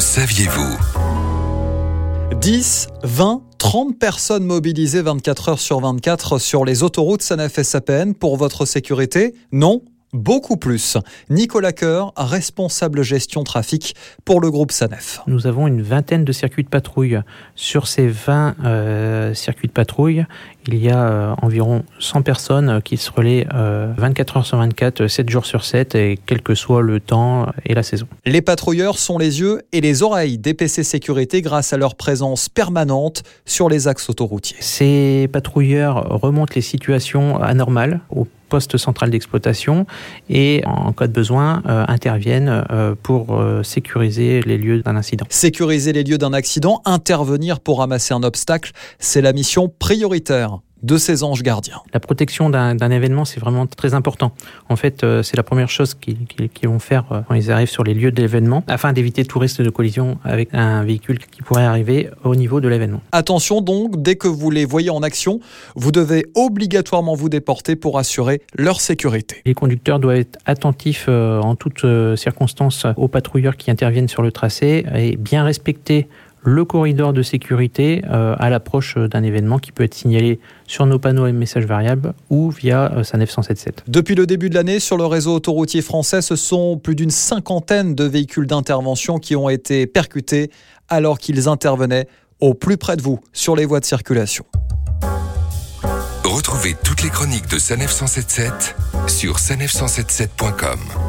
saviez-vous 10, 20, 30 personnes mobilisées 24 heures sur 24 sur les autoroutes SANEF SAPN pour votre sécurité? Non Beaucoup plus. Nicolas Coeur, responsable gestion trafic pour le groupe SANEF. Nous avons une vingtaine de circuits de patrouille. Sur ces 20 euh, circuits de patrouille, il y a euh, environ 100 personnes qui se relaient 24 euh, heures sur 24, 7 jours sur 7, et quel que soit le temps et la saison. Les patrouilleurs sont les yeux et les oreilles d'EPC Sécurité grâce à leur présence permanente sur les axes autoroutiers. Ces patrouilleurs remontent les situations anormales au poste central d'exploitation et en cas de besoin euh, interviennent euh, pour euh, sécuriser les lieux d'un incident. Sécuriser les lieux d'un accident, intervenir pour ramasser un obstacle, c'est la mission prioritaire de ces anges gardiens. La protection d'un événement, c'est vraiment très important. En fait, euh, c'est la première chose qu'ils vont faire euh, quand ils arrivent sur les lieux de l'événement, afin d'éviter tout risque de collision avec un véhicule qui pourrait arriver au niveau de l'événement. Attention donc, dès que vous les voyez en action, vous devez obligatoirement vous déporter pour assurer leur sécurité. Les conducteurs doivent être attentifs euh, en toutes circonstances aux patrouilleurs qui interviennent sur le tracé et bien respecter le corridor de sécurité euh, à l'approche d'un événement qui peut être signalé sur nos panneaux et messages variables ou via euh, SANEF 177. Depuis le début de l'année, sur le réseau autoroutier français, ce sont plus d'une cinquantaine de véhicules d'intervention qui ont été percutés alors qu'ils intervenaient au plus près de vous sur les voies de circulation. Retrouvez toutes les chroniques de SANEF 177 sur sanef177.com.